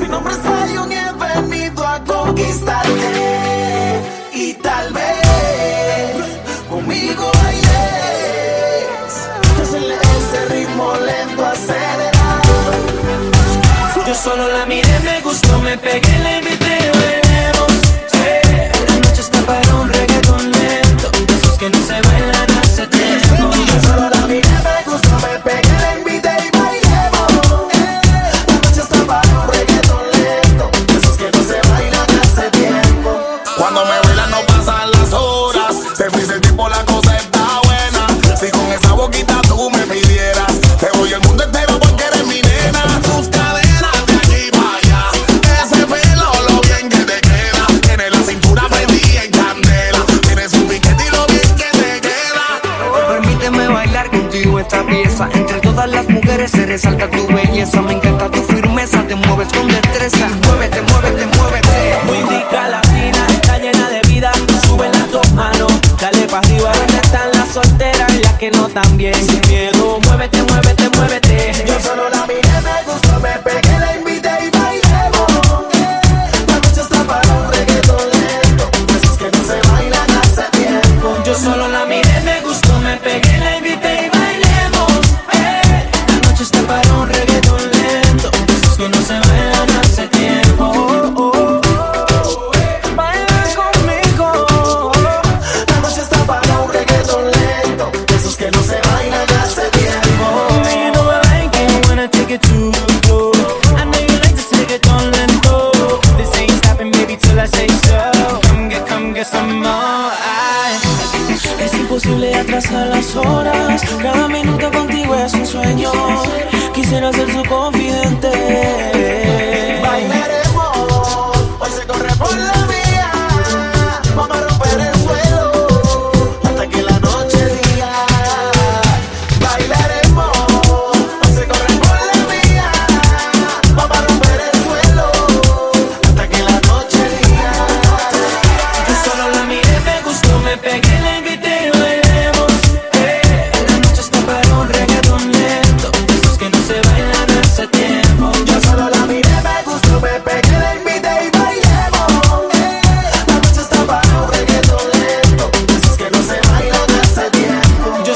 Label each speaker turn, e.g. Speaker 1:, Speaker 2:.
Speaker 1: Mi nombre es Zion y he venido a conquistarte. Y tal vez conmigo bailes. Ese ritmo lento acelerado.
Speaker 2: Yo solo la miré, me gustó, me pegué, le
Speaker 3: me atraviesa Entre todas las mujeres se resalta tu belleza. Me encanta tu firmeza, te mueves con destreza. Muévete, muévete, muévete.
Speaker 2: Muy rica latina, está llena de vida. Sube las dos manos, dale pa' arriba ¿Dónde están las solteras y las que no también? Sin miedo, muévete, muévete, muévete.
Speaker 1: Yo solo la miré, me gustó, me pegué.
Speaker 2: pasan las horas. Cada minuto contigo es un sueño. Quisiera ser su confidente